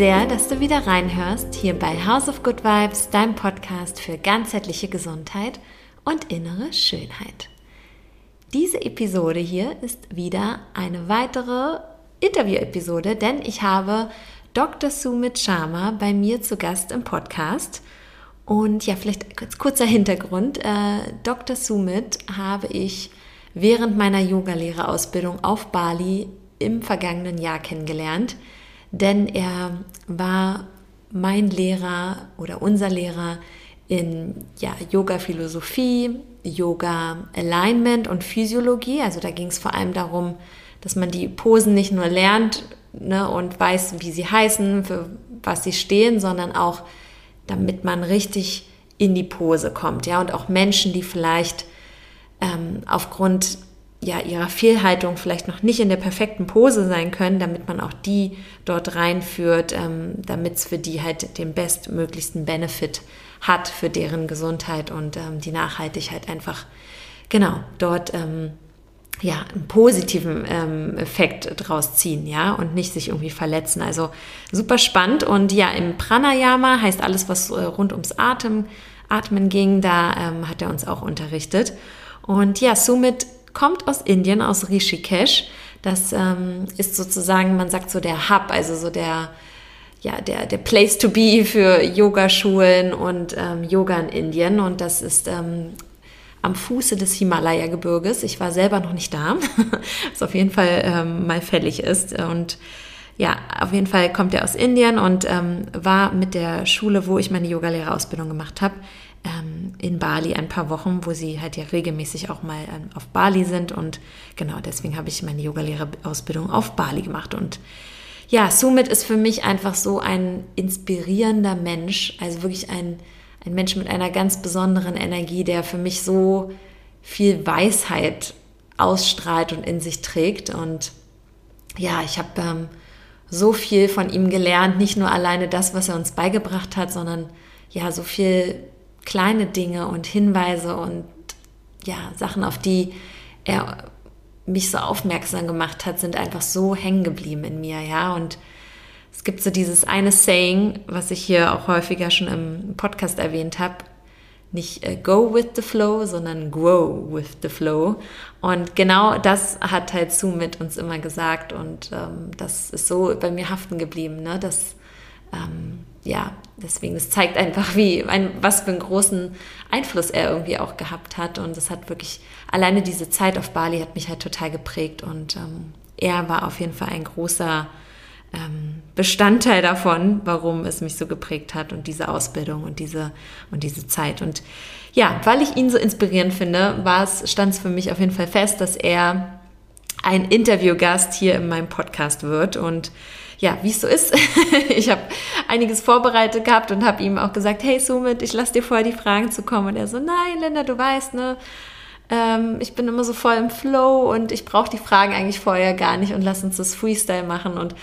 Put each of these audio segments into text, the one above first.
sehr, dass du wieder reinhörst hier bei House of Good Vibes, deinem Podcast für ganzheitliche Gesundheit und innere Schönheit. Diese Episode hier ist wieder eine weitere Interview-Episode, denn ich habe Dr. Sumit Sharma bei mir zu Gast im Podcast. Und ja, vielleicht als kurzer Hintergrund. Äh, Dr. Sumit habe ich während meiner Yogalehrerausbildung auf Bali im vergangenen Jahr kennengelernt, denn er war mein Lehrer oder unser Lehrer in ja, Yoga-Philosophie, Yoga-Alignment und Physiologie. Also da ging es vor allem darum, dass man die Posen nicht nur lernt ne, und weiß, wie sie heißen, für was sie stehen, sondern auch, damit man richtig in die Pose kommt. Ja, und auch Menschen, die vielleicht ähm, aufgrund ja, ihrer Fehlhaltung vielleicht noch nicht in der perfekten Pose sein können, damit man auch die dort reinführt, ähm, damit es für die halt den bestmöglichsten Benefit hat für deren Gesundheit und ähm, die Nachhaltigkeit einfach genau dort ähm, ja einen positiven ähm, Effekt draus ziehen, ja und nicht sich irgendwie verletzen. Also super spannend und ja im Pranayama heißt alles, was äh, rund ums Atem Atmen ging, da ähm, hat er uns auch unterrichtet und ja somit kommt aus Indien, aus Rishikesh. Das ähm, ist sozusagen, man sagt so der Hub, also so der, ja, der, der Place to be für Yogaschulen und ähm, Yoga in Indien. Und das ist ähm, am Fuße des Himalaya-Gebirges. Ich war selber noch nicht da, was auf jeden Fall ähm, mal fällig ist. Und ja, auf jeden Fall kommt er aus Indien und ähm, war mit der Schule, wo ich meine Yogalehrerausbildung gemacht habe, ähm, in Bali ein paar Wochen, wo sie halt ja regelmäßig auch mal ähm, auf Bali sind. Und genau deswegen habe ich meine Yogalehrerausbildung auf Bali gemacht. Und ja, Sumit ist für mich einfach so ein inspirierender Mensch, also wirklich ein, ein Mensch mit einer ganz besonderen Energie, der für mich so viel Weisheit ausstrahlt und in sich trägt. Und ja, ich habe ähm, so viel von ihm gelernt, nicht nur alleine das, was er uns beigebracht hat, sondern ja, so viel kleine Dinge und Hinweise und ja, Sachen, auf die er mich so aufmerksam gemacht hat, sind einfach so hängen geblieben in mir, ja. Und es gibt so dieses eine Saying, was ich hier auch häufiger schon im Podcast erwähnt habe, nicht äh, go with the flow, sondern grow with the flow. Und genau das hat halt Sue mit uns immer gesagt und ähm, das ist so bei mir haften geblieben, ne? dass ähm, ja, deswegen, es zeigt einfach, wie, ein, was für einen großen Einfluss er irgendwie auch gehabt hat. Und es hat wirklich, alleine diese Zeit auf Bali hat mich halt total geprägt. Und ähm, er war auf jeden Fall ein großer ähm, Bestandteil davon, warum es mich so geprägt hat und diese Ausbildung und diese, und diese Zeit. Und ja, weil ich ihn so inspirierend finde, war es, stand es für mich auf jeden Fall fest, dass er ein Interviewgast hier in meinem Podcast wird. Und ja, wie es so ist, ich habe einiges vorbereitet gehabt und habe ihm auch gesagt, hey Sumit, ich lasse dir vorher die Fragen zu kommen. Und er so, nein, Linda, du weißt, ne, ähm, ich bin immer so voll im Flow und ich brauche die Fragen eigentlich vorher gar nicht und lass uns das Freestyle machen. Und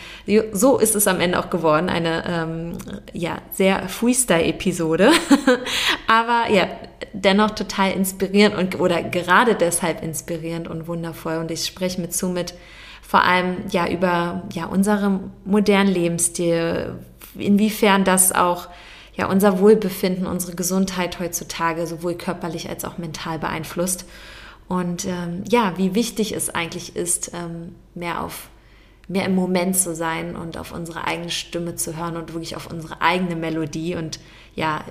so ist es am Ende auch geworden, eine ähm, ja, sehr Freestyle-Episode. Aber ja, dennoch total inspirierend und oder gerade deshalb inspirierend und wundervoll. Und ich spreche mit Sumit vor allem ja über ja unseren modernen Lebensstil, inwiefern das auch ja unser Wohlbefinden, unsere Gesundheit heutzutage sowohl körperlich als auch mental beeinflusst. Und ähm, ja, wie wichtig es eigentlich ist, ähm, mehr auf mehr im Moment zu sein und auf unsere eigene Stimme zu hören und wirklich auf unsere eigene Melodie. Und ja,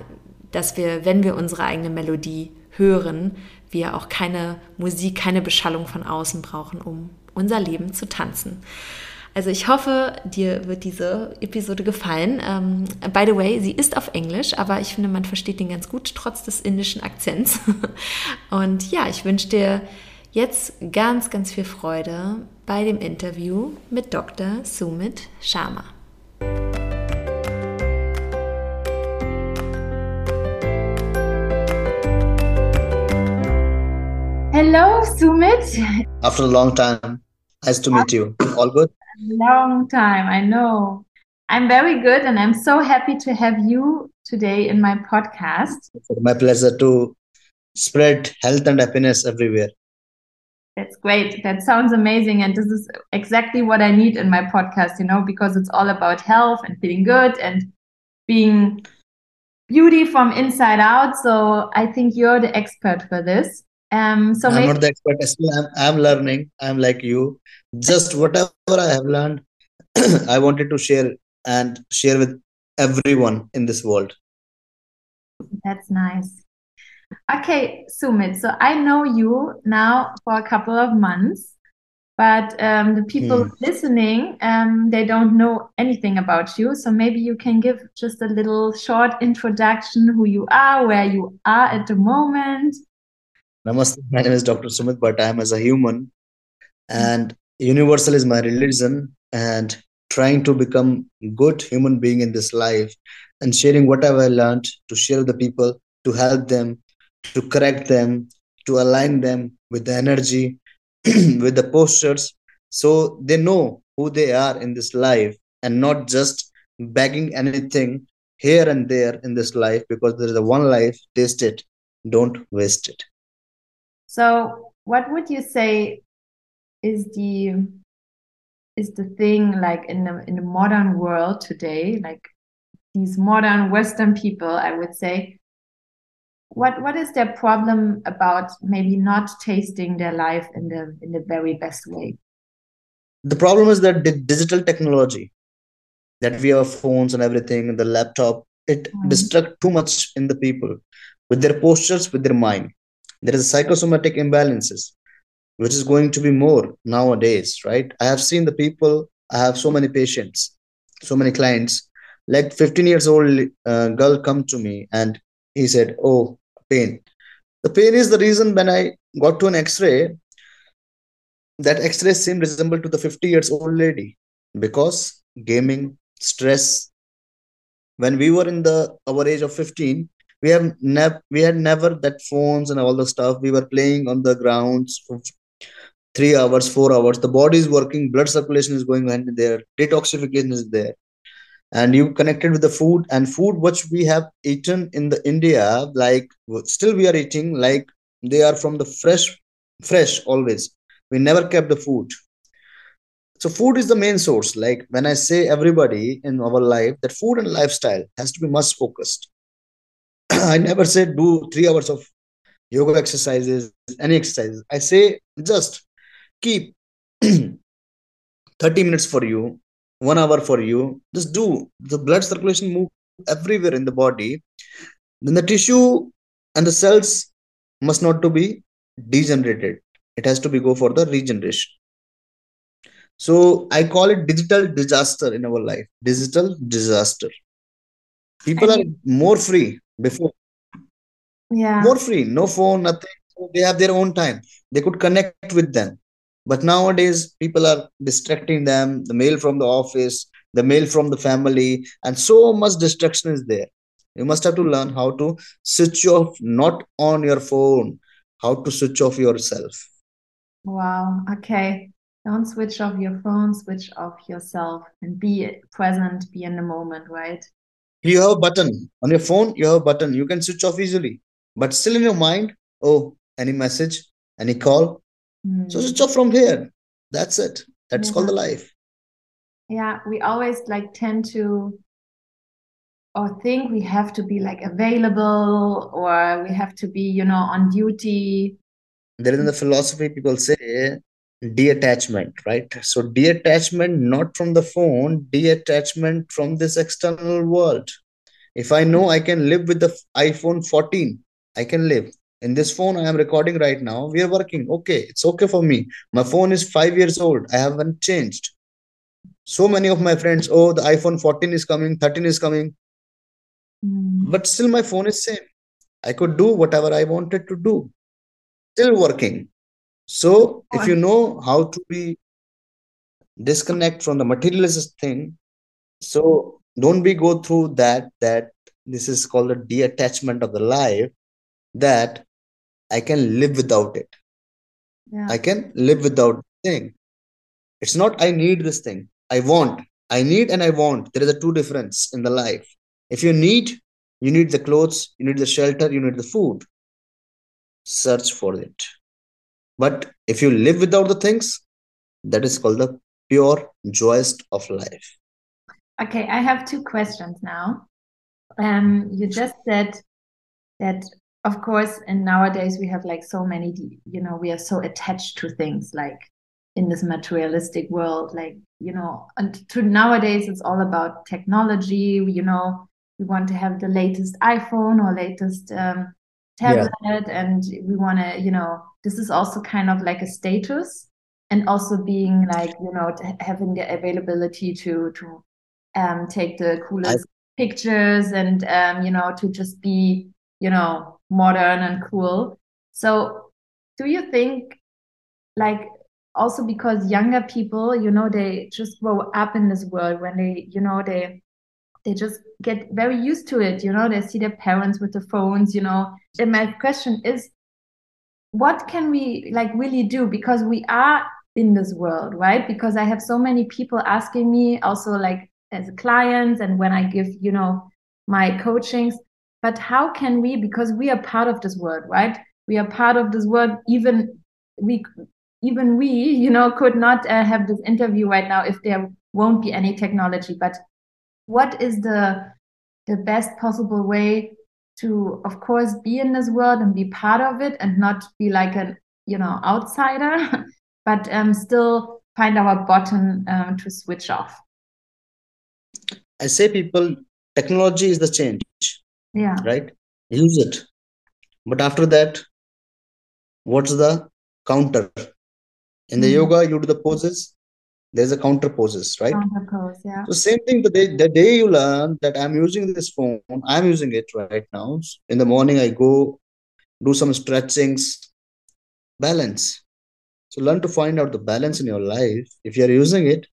dass wir, wenn wir unsere eigene Melodie hören, wir auch keine Musik, keine Beschallung von außen brauchen, um unser Leben zu tanzen. Also ich hoffe, dir wird diese Episode gefallen. Ähm, by the way, sie ist auf Englisch, aber ich finde, man versteht den ganz gut, trotz des indischen Akzents. Und ja, ich wünsche dir jetzt ganz, ganz viel Freude bei dem Interview mit Dr. Sumit Sharma. Hello, Sumit. After a long time. Nice to meet you. All good? Long time, I know. I'm very good, and I'm so happy to have you today in my podcast. My pleasure to spread health and happiness everywhere. That's great. That sounds amazing. And this is exactly what I need in my podcast, you know, because it's all about health and feeling good and being beauty from inside out. So I think you're the expert for this. Um, so I'm maybe not the expert. I'm, I'm learning. I'm like you. Just whatever I have learned, I wanted to share and share with everyone in this world. that's nice. Okay, Sumit. So I know you now for a couple of months, but um, the people Hmm. listening, um, they don't know anything about you. So maybe you can give just a little short introduction, who you are, where you are at the moment. Namaste. My name is Dr. Sumit, but I'm as a human, and universal is my religion, and trying to become good human being in this life, and sharing whatever I learned to share with the people, to help them, to correct them, to align them with the energy, with the postures, so they know who they are in this life, and not just begging anything here and there in this life, because there is a one life. Taste it, don't waste it. So what would you say is the is the thing like in the in the modern world today, like these modern Western people, I would say, what what is their problem about maybe not tasting their life in the in the very best way? the problem is that the digital technology that we have phones and everything the laptop it Mm. distract too much in the people with their postures with their mind there is a psychosomatic imbalances which is going to be more nowadays right? I have seen the people i have so many patients so many clients. Like 15 years old uh, girl come to me and he said oh pain. The pain is the reason when i got to an x-ray that x-ray seemed resemble to the 50 years old lady because gaming stress. When we were in the our age of 15 we have never we had never that phones and all the stuff. We were playing on the grounds for three hours four hours. The body is working blood circulation is going on there detoxification is there. And you connected with the food and food which we have eaten in the india like still we are eating like they are from the fresh fresh always. We never kept the food. So food is the main source. Like when i say everybody in our life that food and lifestyle has to be much focused i never say do three hours of yoga exercises any exercises. I say just keep 30 minutes for you one hour for you. Just do. The blood circulation move everywhere in the body. Then the tissue and the cells must not to be degenerated. It has to be go for the regeneration. So i call it digital disaster in our life. Digital disaster. People are more free before Yeah. more free no phone nothing they have their own time they could connect with them but nowadays people are distracting them the mail from the office the mail from the family and so much distraction is there you must have to learn how to switch off not on your phone how to switch off yourself Wow. Okay. Don't switch off your phone, switch off yourself and be present, be in the moment, right? You have a button. On your phone you have a button. You can switch off easily. But still in your mind oh any message any call. So Hmm. switch off from here. That's it. That's called the life. Yeah, we always like tend to or think we have to be like available or we have to be, you know, on duty. there is in the philosophy people say detachment right? So detachment not from the phone detachment from this external world. If i know i can live with the iphone 14 i can live. In this phone i am recording right now we are working. Okay it's okay for me. My phone is 5 years old. I haven't changed. So many of my friends oh the iphone 14 is coming 13 is coming. Hmm. but still my phone is same. I could do whatever i wanted to do. Still working so oh, if you know how to be disconnect from the materialist thing so don't be go through that that this is called the detachment of the life that i can live without it. Yeah. i can live without thing. It's not i need this thing. I want. I need and i want. There is a two difference in the life. If you need you need the clothes you need the shelter you need the food. Search for it but if you live without the things, that is called the pure joyous of life. Okay, I have two questions now. Um, you just said that, of course, and nowadays we have like so many, you know, we are so attached to things like in this materialistic world, like, you know, and to nowadays it's all about technology, you know, we want to have the latest iPhone or latest um, tablet, yeah. and we want to, you know, this is also kind of like a status, and also being like, you know, having the availability to to um, take the coolest I... pictures and um, you know to just be, you know, modern and cool. So, do you think, like, also because younger people, you know, they just grow up in this world when they, you know, they they just get very used to it you know they see their parents with the phones you know. And my question is what can we like really do? Because we are in this world right? Because i have so many people asking me also like as clients and when i give you know my coachings. But how can we because we are part of this world right? We are part of this world even we even we you know could not uh, have this interview right now if there won't be any technology. But what is the the best possible way to of course be in this world and be part of it and not be like a you know outsider but um, still find our button um, to switch off. I say people technology is the change yeah. right? Use it. But after that what's the counter? In the mm. yoga you do the poses there's a counterposes right? Counter pose, yeah. So same thing. The day, the day you learn that I'm using this phone, I'm using it right now. In the morning, I go do some stretchings, balance. So learn to find out the balance in your life if you're using it.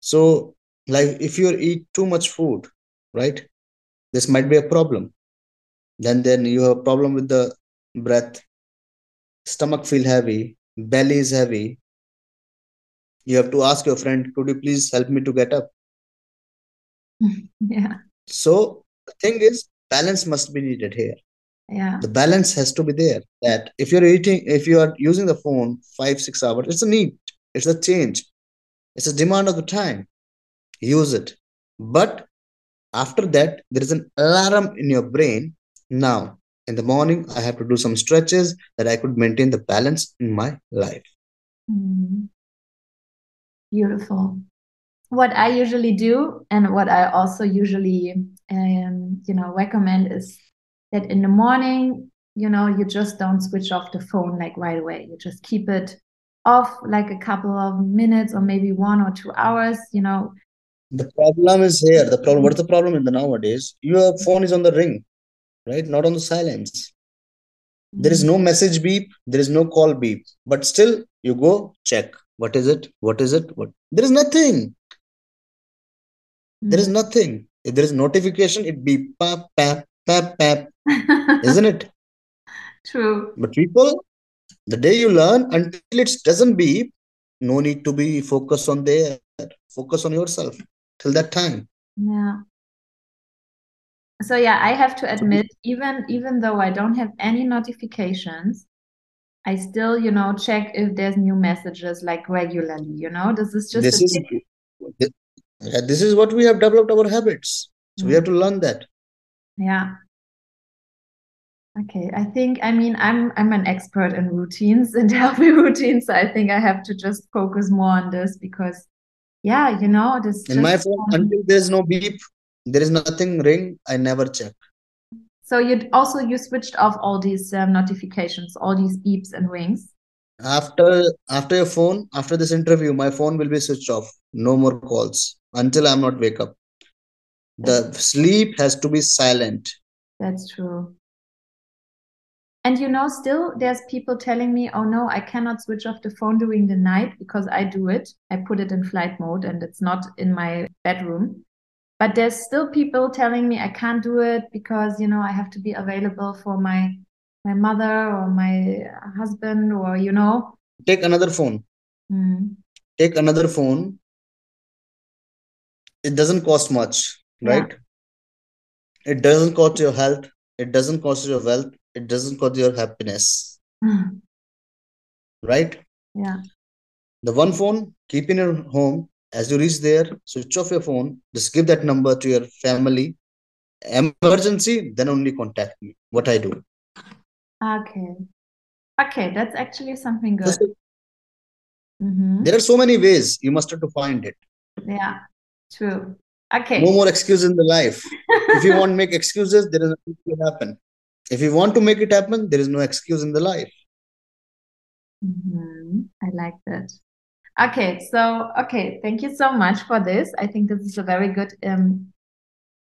So like if you eat too much food, right? This might be a problem. Then then you have a problem with the breath, stomach feel heavy, belly is heavy, you have to ask your friend could you please help me to get up? Yeah. So the thing is balance must be needed here. Yeah. The balance has to be there that if you're eating if you are using the phone five six hours it's a need it's a change it's a demand of the time use it. But after that there is an alarm in your brain. Now in the morning i have to do some stretches that i could maintain the balance in my life. Mm-hmm. Beautiful. What I usually do, and what I also usually, um, you know, recommend is that in the morning, you know, you just don't switch off the phone like right away. You just keep it off like a couple of minutes or maybe one or two hours. You know. The problem is here. The problem. What's the problem in the nowadays? Your phone is on the ring, right? Not on the silence. There is no mm. message beep. There is no call beep. But still, you go check what is it? What is it? What? There is nothing. Mm. there is hmm. nothing. If there is notification it be pap pap pap pap. Isn't it? True. But people the day you learn until it doesn't beep no need to be focused on there. Focus on yourself till that time. Yeah. So yeah i have to admit even even though i don't have any notifications I still, you know, check if there's new messages like regularly. You know, this is just this is this is what we have developed our habits. So mm. we have to learn that. Yeah. Okay, I think I mean I'm I'm an expert in routines and healthy routines. So I think I have to just focus more on this because, yeah, you know, this. In my phone, until there's no beep, there is nothing ring. I never check. So you also you switched off all these um, notifications, all these beeps and rings. After after your phone, after this interview, my phone will be switched off. No more calls until I'm not wake up. The sleep has to be silent. That's true. And you know, still there's people telling me, oh no, I cannot switch off the phone during the night because I do it. I put it in flight mode and it's not in my bedroom but there's still people telling me I can't do it because you know I have to be available for my my mother or my husband or you know take another phone mm. take another phone it doesn't cost much right yeah. it doesn't cost your health it doesn't cost your wealth it doesn't cost your happiness mm. right Yeah. The one phone, keep in your home. As you reach there, switch off your phone. Just give that number to your family. Emergency, then only contact me. What I do. Okay. Okay, that's actually something good. Mm-hmm. There are so many ways. You must have to find it. Yeah, true. Okay. No more excuses in the life. if you want to make excuses, there is nothing to happen. If you want to make it happen, there is no excuse in the life. Mm-hmm. I like that. Okay, so okay, thank you so much for this. I think this is a very good um,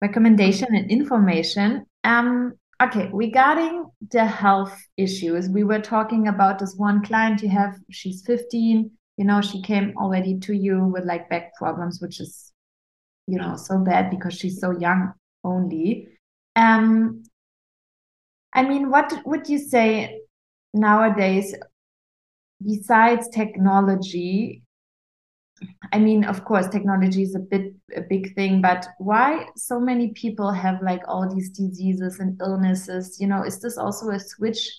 recommendation and information. Um, okay, regarding the health issues, we were talking about this one client you have. She's 15. You know, she came already to you with like back problems, which is, you know, so bad because she's so young only. Um, I mean, what would you say nowadays besides technology i mean of course technology is a bit a big thing but why so many people have like all these diseases and illnesses? You know is this also a switch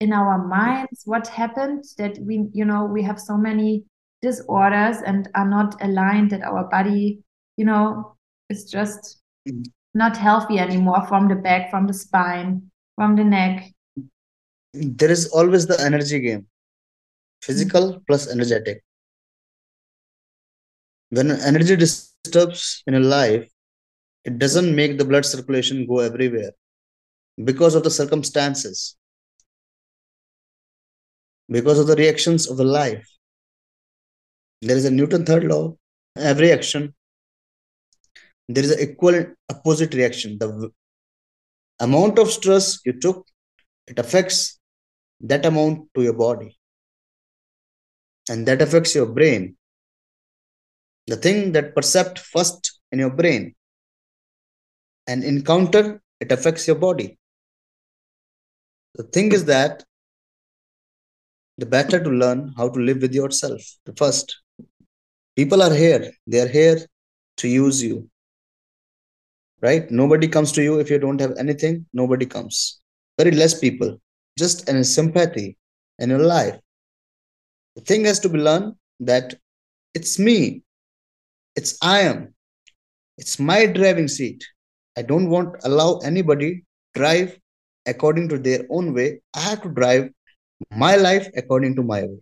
in our minds? What happened that we you know we have so many disorders and are not aligned that our body you know is just mm. not healthy anymore from the back from the spine from the neck? There is always the energy game. Physical mm. plus energetic when energy disturbs in a life it doesn't make the blood circulation go everywhere because of the circumstances. Because of the reactions of the life. There is a newton third law. Every action there is an equal opposite reaction. The amount of stress you took it affects that amount to your body. And that affects your brain the thing that percept first in your brain and encounter it affects your body. The thing is that the better to learn how to live with yourself the first. People are here they are here to use you right? Nobody comes to you if you don't have anything nobody comes. Very less people just in sympathy in your life. The thing has to be learned that it's me, it's I am, it's my driving seat. I don't want to allow anybody drive according to their own way. I have to drive my life according to my way.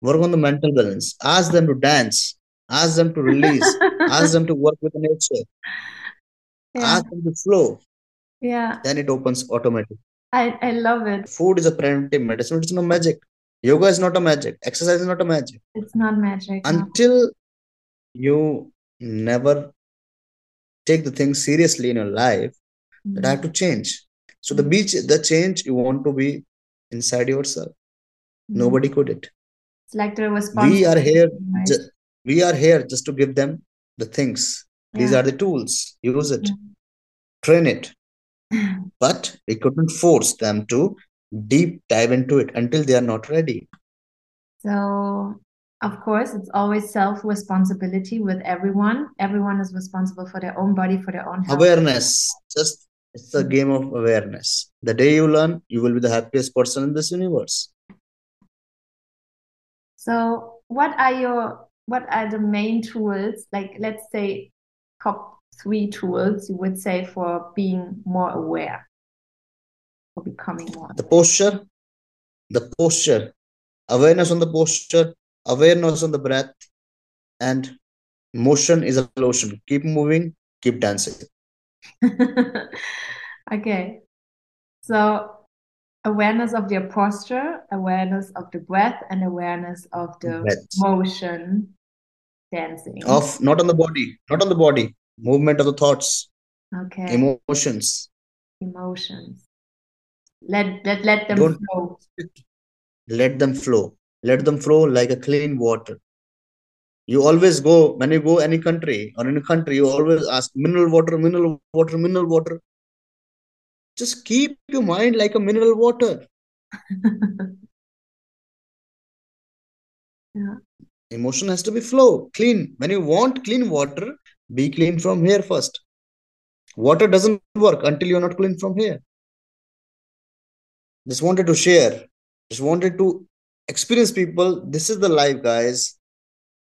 Work on the mental balance. Ask them to dance. Ask them to release. ask them to work with nature. Yeah. Ask them to flow. Yeah. Then it opens automatically. I, I love it. Food is a preventive medicine. It's no magic. Yoga is not a magic. Exercise is not a magic. It's not magic. Until no. You never take the thing seriously in your life, mm-hmm. that I have to change. So the mm-hmm. beach, the change you want to be inside yourself. Mm-hmm. Nobody could it. It's like the We are here. Right? Ju- we are here just to give them the things. Yeah. These are the tools. Use it. Yeah. Train it. but we couldn't force them to deep dive into it until they are not ready. So, of course, it's always self responsibility with everyone. Everyone is responsible for their own body, for their own health. Awareness. Just it's a game of awareness. The day you learn, you will be the happiest person in this universe. So, what are your what are the main tools? Like, let's say, top three tools you would say for being more aware for becoming one? The posture, the posture, awareness on the posture, awareness on the breath, and motion is a lotion. Keep moving, keep dancing. okay. So awareness of your posture, awareness of the breath, and awareness of the breath. motion dancing. Of not on the body, not on the body. Movement of the thoughts. Okay. Emotions. Emotions. Let let let them Don't flow. Let them flow. Let them flow like a clean water. You always go when you go any country or any country, you always ask mineral water, mineral water, mineral water. Just keep your mind like a mineral water. yeah. Emotion has to be flow, clean. When you want clean water, be clean from here first. Water doesn't work until you're not clean from here just wanted to share just wanted to experienced people, this is the life, guys.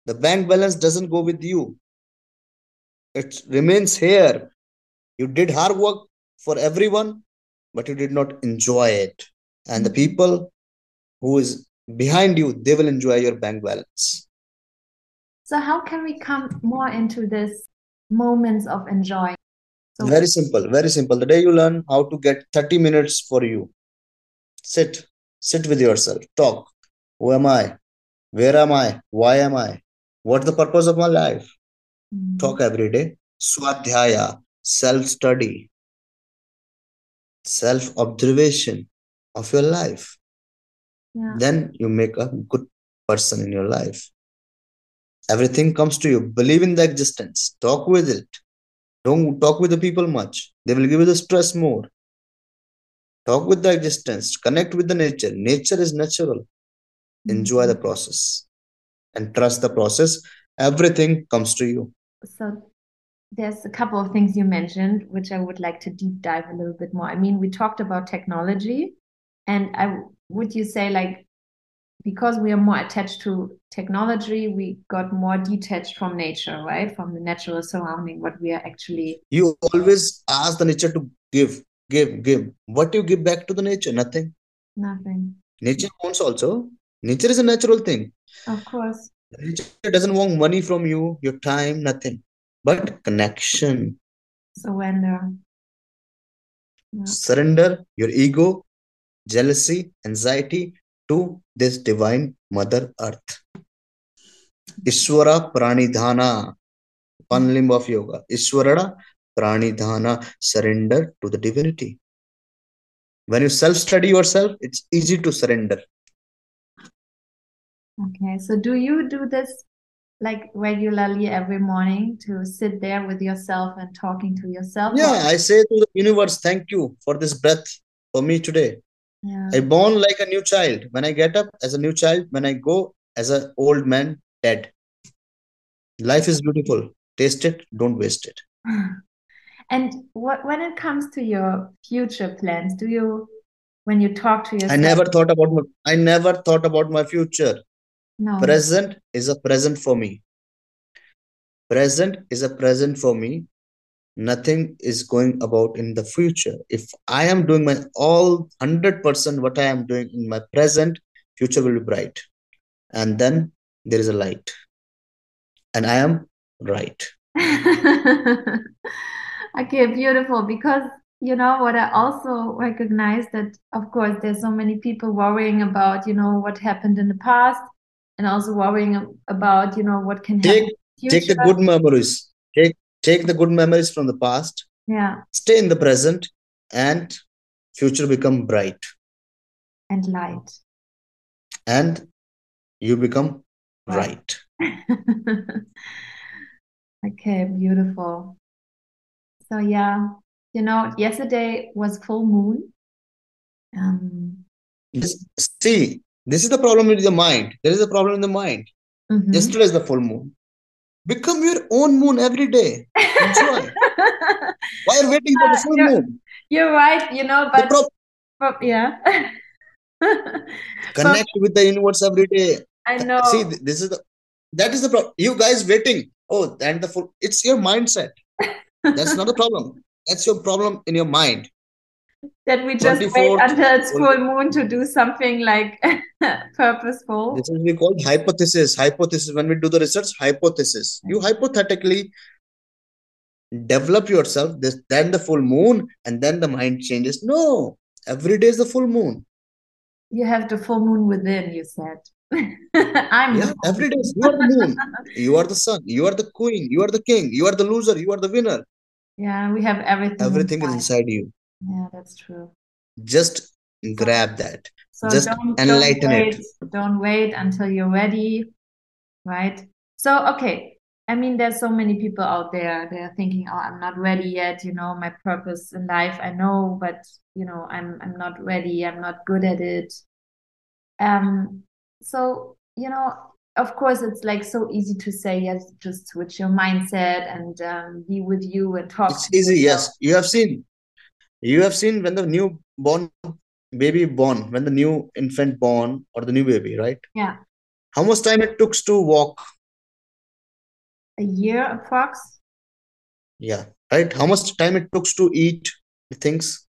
The bank balance doesn't go with you, it remains here. You did hard work for everyone, but you did not enjoy it. And the people who is behind you, they will enjoy your bank balance. So, how can we come more into this moments of enjoying? So, Very simple, very simple. The day you learn how to get 30 minutes for you, sit, sit with yourself, talk. Who am I? Where am I? Why am I? What's the purpose of my life? Mm. Talk every day. Swadhyaya, self study, self observation of your life. yeah. Then you make a good person in your life. Everything comes to you. Believe in the existence. Talk with it. Don't talk with the people much. They will give you the stress more. Talk with the existence. Connect with the nature. Nature is natural. Enjoy the mm-hmm. process and trust the process. Everything comes to you. So there's a couple of things you mentioned, which I would like to deep dive a little bit more. I mean, we talked about technology, and I would you say like because we are more attached to technology, we got more detached from nature, right? From the natural surrounding, what we are actually. You always ask the nature to give, give, give. What do you give back to the nature? Nothing. Nothing. Nature wants also. Nature is a natural thing. Of course. Nature doesn't want money from you, your time, nothing. But connection. Surrender. Yeah. Surrender your ego, jealousy, anxiety to this divine Mother Earth. Ishwara Pranidhana, one hmm. limb of yoga. Ishwarana Pranidhana, surrender to the divinity. When you self study yourself, it's easy to surrender. Okay. So do you do this like regularly every morning to sit there with yourself and talking to yourself? Yeah, I say to the universe, thank you for this breath for me today. Yeah. I born like a new child. When I get up as a new child, when I go as an old man, dead. Life is beautiful. Taste it, don't waste it. And what when it comes to your future plans, do you when you talk to yourself? I never thought about my, I never thought about my future. No. Present is a present for me. Present is a present for me. Nothing is going about in the future. If I am doing my all 100% what I am doing in my present, future will be bright. And then there is a light. And I am right. Okay, beautiful. Because you know what I also recognize that of course there's so many people worrying about, you know, what happened in the past and also worrying about, you know, what can happen Take in the take the good memories. Take take the good memories from the past. Yeah, Stay in the present and future become bright. and light. And you become Right. Okay, beautiful. So yeah, you know, yesterday was full moon. Um, see, this is the problem with the mind. There is a problem in the mind. mhm. Yesterday is the full moon. Become your own moon every day. Enjoy. Why are you waiting for the full You're- moon? You're right, you know, but, pro- but yeah. connect with the universe every day. I know. See, this is the that is the problem. You guys waiting. Oh, and the full. It's your mindset. That's not the problem. That's your problem in your mind. That we just wait 24th until it's full- moon to do something like purposeful. This is we call hypothesis. Hypothesis. When we do the research, hypothesis. You hypothetically develop yourself. This then the full moon, and then the mind changes. No, every day is the full moon. You have the full moon within, you said. I'm Yeah, every day you are the moon. You are the sun. You are the queen. You are the king. You are the loser. You are the winner. yeah, we have everything. Everything is inside. inside you. Yeah, that's true. Just grab that. So Just don't, enlighten don't it. wait, don't wait until you're ready, right? So, okay. I mean, there's so many people out there. They're thinking, "Oh, I'm not ready yet. You know, my purpose in life, I know, but you know, I'm I'm not ready. I'm not good at it." Um. So, you know, of course, it's like so easy to say, yes, just switch your mindset and um, be with you and talk. It's easy. yourself. Yes, you have seen. You have seen when the new born baby born, when the new infant born or the new baby, right? Yeah. How much time it took to walk? A year approx? Yeah, right. How much time it took to eat the things?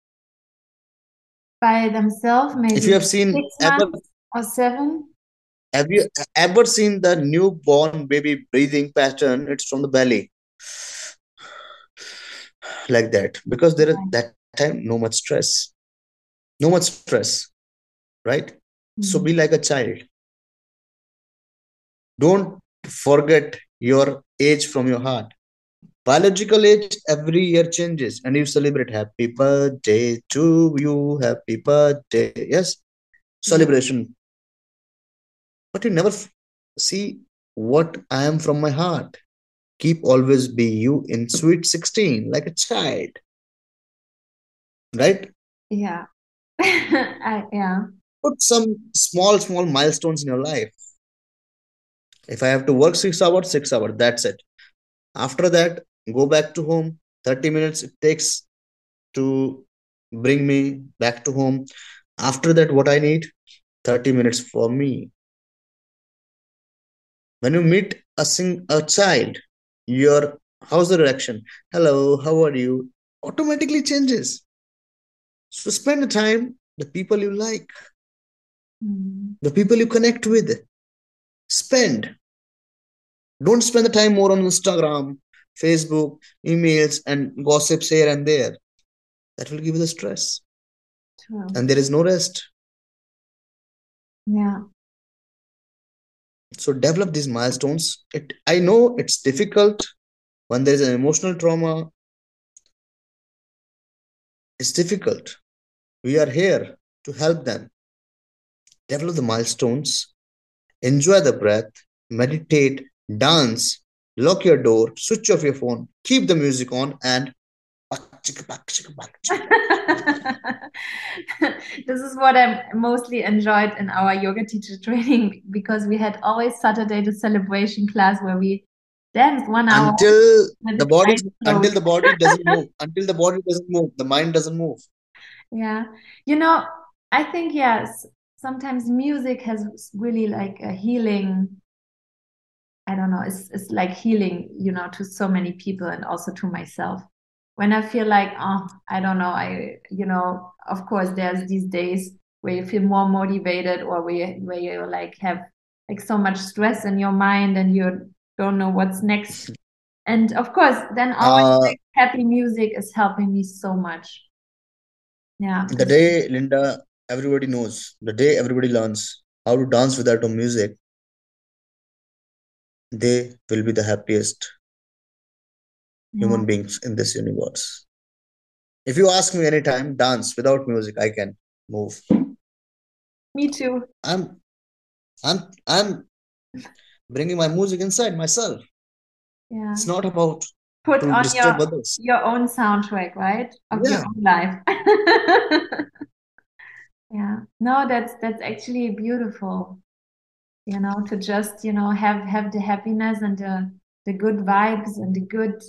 By themselves, maybe If you have seen six ever, or seven. have you ever seen the newborn baby breathing pattern? It's from the belly, like that, because there is that time no much stress, no much stress, right? So Mm. be like a child. Don't forget your age from your heart. Biological age every year changes, and you celebrate happy birthday to you, happy birthday. Yes, Yeah. celebration. But you never f- see what I am from my heart. Keep always be you in sweet 16, like a child, right? Yeah. I, yeah. Put some small, small milestones in your life. If I have to work six hours, six hours, that's it. After that, go back to home. 30 minutes it takes to bring me back to home. After that, what I need? 30 minutes for me. When you meet a sing a child, your how's the reaction? Hello, how are you? Automatically changes. So spend the time the people you like, Mm. the people you connect with. Spend. Don't spend the time more on Instagram, Facebook, emails, and gossips here and there. That will give you the stress. True. And there is no rest. Yeah. So develop these milestones. It I know it's difficult when there is an emotional trauma. It's difficult. We are here to help them. Develop the milestones. Enjoy the breath. Meditate. Dance. Lock your door. Switch off your phone. Keep the music on and This is what I mostly enjoyed in our yoga teacher training because we had always Saturday the celebration class where we danced one hour until the the body until the body doesn't move. Until the body doesn't move. The mind doesn't move. Yeah. You know, I think yes, sometimes music has really like a healing, I don't know, it's it's like healing, you know, to so many people and also to myself. When I feel like, oh, I don't know, I, you know, of course there's these days where you feel more motivated or where you, where you like have like so much stress in your mind and you don't know what's next. And of course, then always Uh, like happy music is helping me so much. Yeah. the day, Linda, everybody knows, the day everybody learns how to dance without a music, they will be the happiest Yeah. human beings in this universe. If you ask me anytime, dance without music, I can move. Me too. I'm, I'm, I'm bringing my music inside myself. Yeah. It's not about Put on your others. your own soundtrack, right? Of your Yeah. own life. Yeah. No, that's that's actually beautiful. You know, to just, you know, have have the happiness and the the good vibes and the good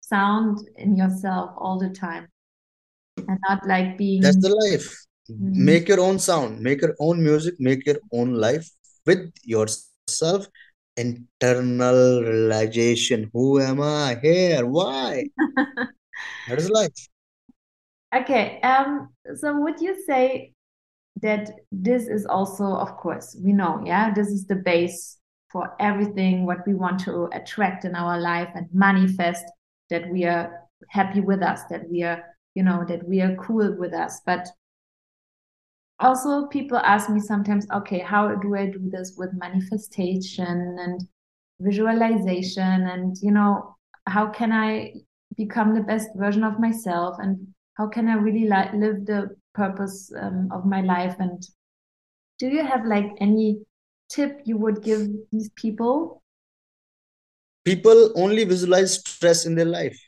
sound in yourself all the time. And not like being That's the life. Mm. Make your own sound, make your own music, make your own life with yourself. Internal realization. Who am I here? Why? That is life. Okay, um, so would you say that this is also, of course, we know, yeah, this is the base for everything what we want to attract in our life and manifest that we are happy with us, that we are, you know, that we are cool with us. But also people ask me sometimes, okay, how do I do this with manifestation and visualization and, you know, how can I become the best version of myself and how can I really li live the purpose um, of my life? And do you have like any tip you would give these people? People only visualize stress in their life.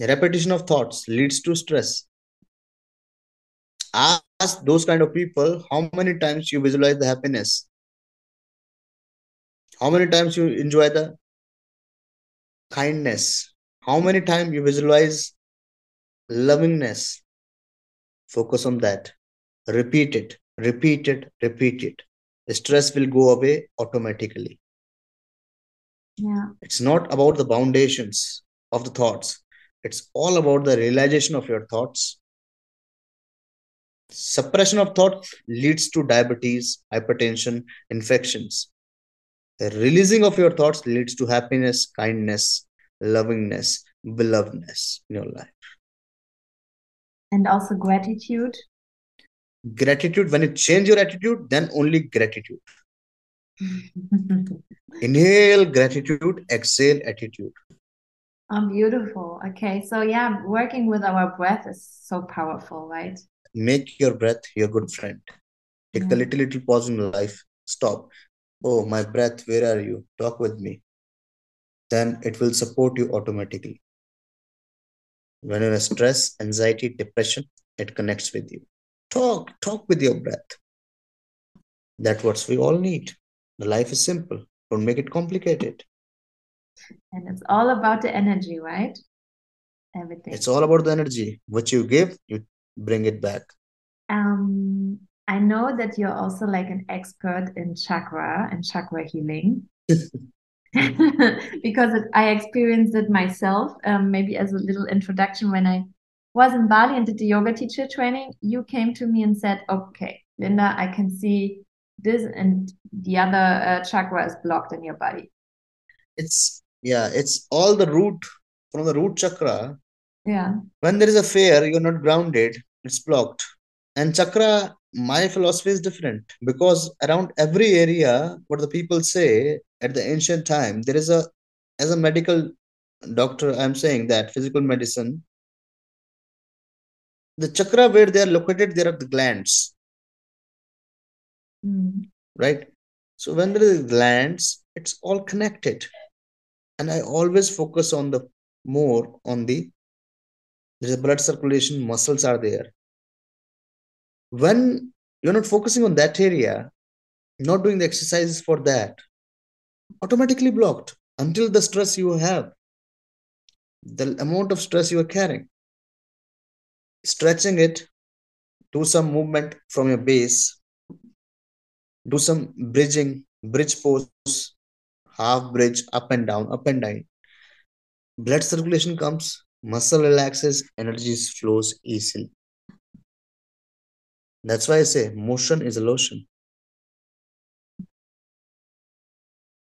Repetition of thoughts leads to stress. Ask those kind of people how many times you visualize the happiness. How many times you enjoy the kindness. How many times you visualize lovingness. Focus on that. Repeat it, repeat it, repeat it. The stress will go away automatically. Yeah. It's not about the foundations of the thoughts, it's all about the realization of your thoughts. Suppression of thought leads to diabetes, hypertension, infections. The releasing of your thoughts leads to happiness, kindness, lovingness, belovedness in your life. And also gratitude. Gratitude, when you change your attitude, then only gratitude. Inhale gratitude, exhale attitude. Oh, beautiful. Okay. So, yeah, working with our breath is so powerful, right? Make your breath your good friend. Take the hmm. little, little pause in life. Stop. Oh, my breath, where are you? Talk with me. Then it will support you automatically. When you're in stress, anxiety, depression, it connects with you. Talk, talk with your breath. That's what we all need. The life is simple. Don't make it complicated. And it's all about the energy, right? Everything. It's all about the energy. What you give, you bring it back. Um, I know that you're also like an expert in chakra and chakra healing. because it, I experienced it myself. Um, maybe as a little introduction, when I was in Bali and did the yoga teacher training, you came to me and said, "Okay, Linda, I can see this and the other uh, chakra is blocked in your body." It's yeah, it's all the root from the root chakra. Yeah. When there is a fear, you're not grounded, it's blocked. And chakra, my philosophy is different because around every area, what the people say at the ancient time, there is a, as a medical doctor, I'm saying that physical medicine, the chakra where they are located, there are the glands, Mm. right? So when there is glands, it's all connected. And I always focus on the more on the there's a blood circulation, muscles are there. When you're not focusing on that area, not doing the exercises for that, automatically blocked until the stress you have, the amount of stress you are carrying. Stretching it, do some movement from your base, do some bridging, bridge pose, half bridge, up and down, up and down. Blood circulation comes, muscle relaxes, energy flows easily. That's why I say motion is a lotion.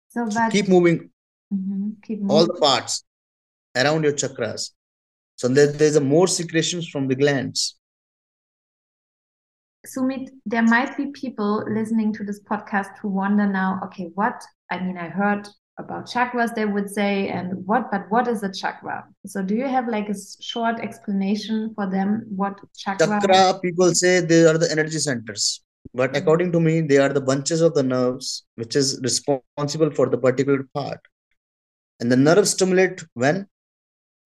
So, So keep moving Mhm, keep all the parts around your chakras. So there, there's a more secretions from the glands. Sumit, there might be people listening to this podcast who wonder now, okay, what? I mean, I heard about chakras, they would say, and what, but what is a chakra? So, do you have like a short explanation for them what chakra? Chakra, people say they are the energy centers. But Mhm. according to me, they are the bunches of the nerves which is responsible for the particular part. And the nerves stimulate when?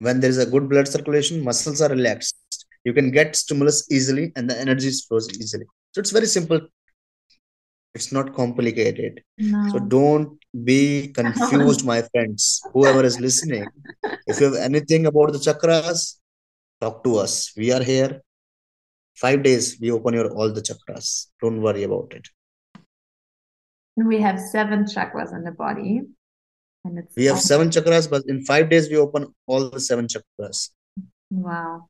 When there is a good blood circulation, muscles are relaxed. You can get stimulus easily and the energy flows easily. So it's very simple. It's not complicated. So don't be confused, my friends. Whoever is listening, if you have anything about the chakras, talk to us. We are here. Five days, we open your all the chakras. Don't worry about it. We have seven chakras in the body, and it's We have seven chakras, but in five days, we open all the seven chakras. Wow.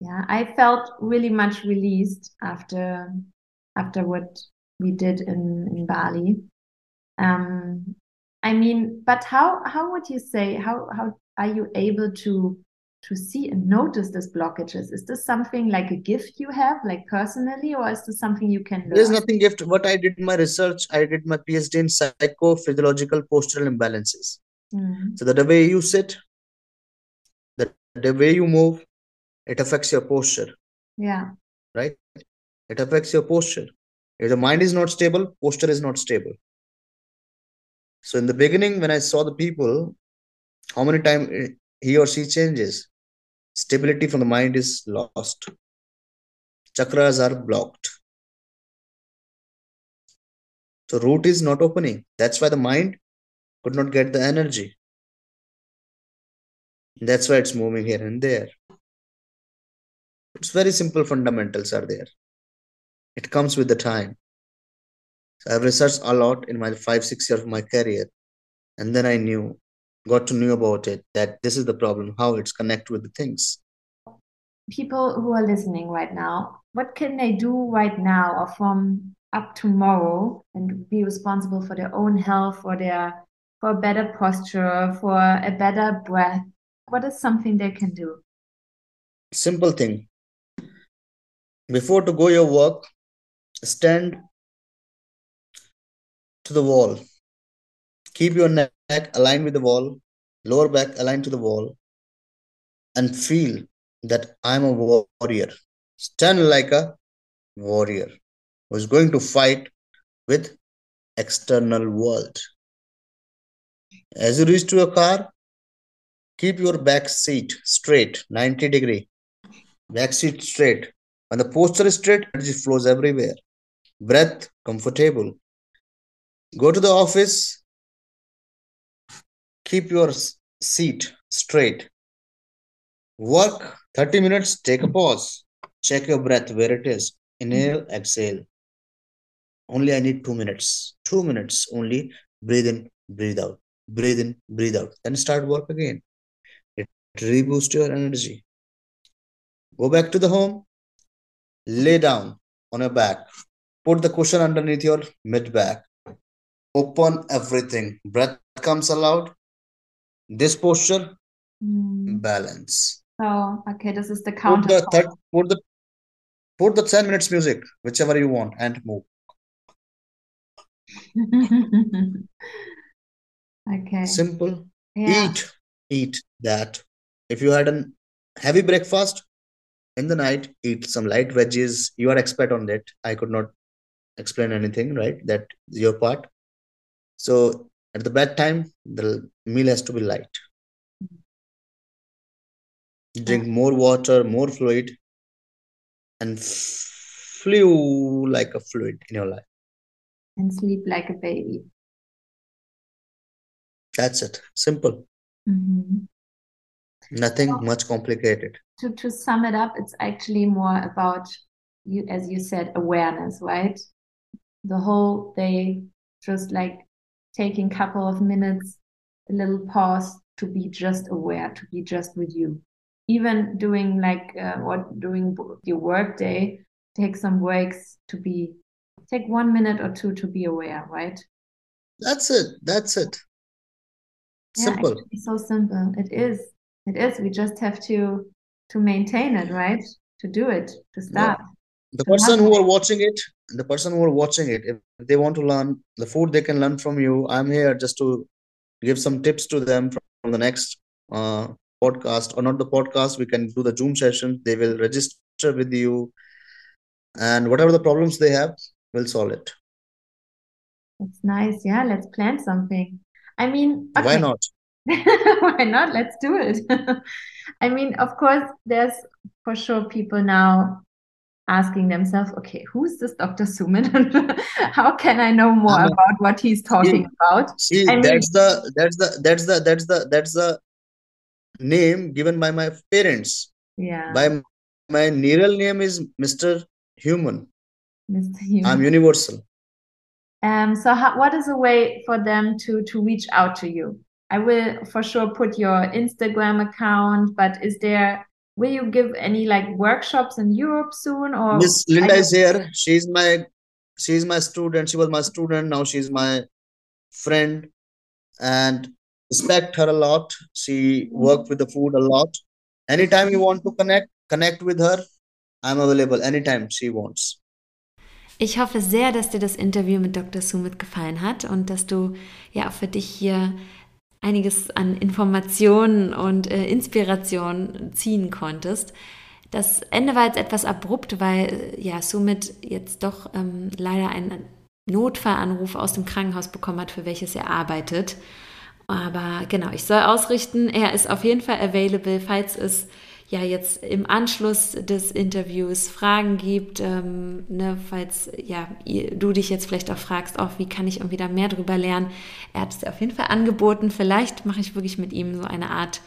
Yeah, I felt really much released after after what we did in in Bali. Um, I mean, but how how would you say how how are you able to to see and notice these blockages? Is this something like a gift you have, like personally, or is this something you can learn? There's nothing gift. What I did my research, I did my PhD in psychophysiological postural imbalances. Mm, So that the way you sit, the, the way you move, it affects your posture, yeah. right? It affects your posture. If the mind is not stable, posture is not stable. So in the beginning, when I saw the people, how many times he or she changes, stability from the mind is lost. Chakras are blocked. So root is not opening. That's why the mind could not get the energy. That's why it's moving here and there. It's very simple fundamentals are there. It comes with the time. So I've researched a lot in my five, six years of my career. And then I knew, got to know about it, that this is the problem, how it's connect with the things. People who are listening right now, what can they do right now or from up tomorrow and be responsible for their own health, for their for a better posture, for a better breath? What is something they can do? Simple thing. Before to go your work, stand to the wall. Keep your neck aligned with the wall, lower back aligned to the wall, and feel that I'm a warrior. Stand like a warrior who is going to fight with external world. As you reach to your car, keep your back seat straight, 90 degree. Back seat straight. When the posture is straight, energy flows everywhere. Breath comfortable. Go to the office. Keep your seat straight. Work 30 minutes, take a pause. Check your breath where it is. Inhale, exhale. Only I need two minutes. Two minutes only. Breathe in, breathe out. Breathe in, breathe out. Then start work again. It reboosts your energy. Go back to the home. Lay down on your back. Put the cushion underneath your mid back. Open everything. Breath comes aloud. This posture, Mm. balance. Oh, okay, this is the Put counter. the third, put the put the 10 minutes music, whichever you want, and move. okay. Simple. Yeah. Eat, eat that. If you had a heavy breakfast in the night, eat some light veggies. You are expert on that. I could not explain anything, right? That is your part. So at the bedtime, the meal has to be light. Drink more water, more fluid, and flew like a fluid in your life. And sleep like a baby. That's it. Simple. Mhm. Nothing Well- much complicated. To to sum it up, it's actually more about you, as you said, awareness, right? The whole day, just like taking couple of minutes, a little pause to be just aware, to be just with you. Even doing like uh, what doing your work day, take some breaks to be, take one minute or two to be aware, right? That's it. That's it. Yeah, Simple. so simple. It is. It is. We just have to to maintain it, right? To do it, to start. The person who are watching it the person who are watching it if they want to learn the food they can learn from you i'm here just to give some tips to them from, the next uh, podcast or not the podcast we can do the zoom session they will register with you and whatever the problems they have we'll solve it That's nice. Yeah, let's plan something. I mean, why not Why not? Let's do it. I mean, of course, there's for sure people now asking themselves, okay, who's this Dr. Sumit? and How can I know more I'm about what he's talking about? see I mean- that's the that's the that's the that's the that's the name given by my parents Yeah, by my real name is mr human Mr. Human. i'm universal Um, so how, what is a way for them to to reach out to you? I will for sure put your Instagram account, but is there will you give any like workshops in Europe soon or Miss Linda is here. She's my she's my student. She was my student. Now she's my friend and respect her a lot. She mm-hmm. worked with the food a lot. Anytime you want to connect, connect with her. I'm available anytime she wants. Ich hoffe sehr, dass dir das Interview mit Dr. Sumit gefallen hat und dass du ja auch für dich hier einiges an Informationen und äh, Inspiration ziehen konntest. Das Ende war jetzt etwas abrupt, weil äh, ja Sumit jetzt doch ähm, leider einen Notfallanruf aus dem Krankenhaus bekommen hat, für welches er arbeitet. Aber genau, ich soll ausrichten, er ist auf jeden Fall available, falls es ja jetzt im Anschluss des Interviews Fragen gibt, ähm, ne, falls ja du dich jetzt vielleicht auch fragst, auch wie kann ich irgendwie da mehr drüber lernen. Er hat es auf jeden Fall angeboten. Vielleicht mache ich wirklich mit ihm so eine Art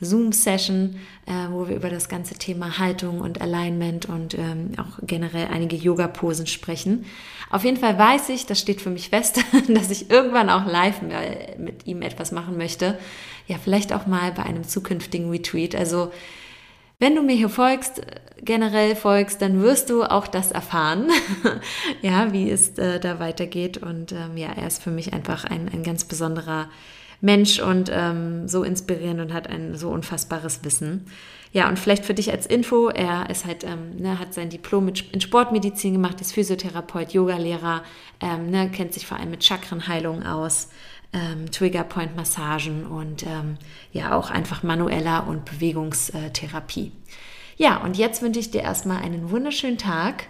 Zoom-Session, äh, wo wir über das ganze Thema Haltung und Alignment und ähm, auch generell einige Yoga-Posen sprechen. Auf jeden Fall weiß ich, das steht für mich fest, dass ich irgendwann auch live mit ihm etwas machen möchte. Ja, vielleicht auch mal bei einem zukünftigen Retreat. Also wenn du mir hier folgst, generell folgst, dann wirst du auch das erfahren, ja, wie es äh, da weitergeht. Und ähm, ja, er ist für mich einfach ein, ein ganz besonderer Mensch und ähm, so inspirierend und hat ein so unfassbares Wissen. Ja, und vielleicht für dich als Info, er ist halt, ähm, ne, hat sein Diplom in Sportmedizin gemacht, ist Physiotherapeut, Yogalehrer, ähm, ne, kennt sich vor allem mit Chakrenheilung aus, ähm, Triggerpoint-Massagen und ähm, ja auch einfach manueller und Bewegungstherapie. Ja, und jetzt wünsche ich dir erstmal einen wunderschönen Tag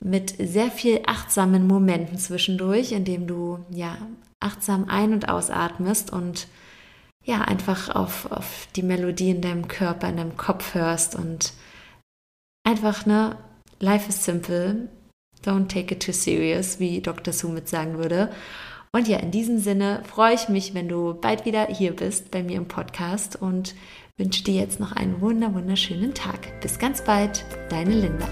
mit sehr viel achtsamen Momenten zwischendurch, in dem du ja achtsam ein- und ausatmest und ja, einfach auf, auf die Melodie in deinem Körper, in deinem Kopf hörst und einfach, ne, life is simple, don't take it too serious, wie Dr. Sumit sagen würde. Und ja, in diesem Sinne freue ich mich, wenn du bald wieder hier bist bei mir im Podcast und wünsche dir jetzt noch einen wunder wunderschönen Tag. Bis ganz bald, deine Linda.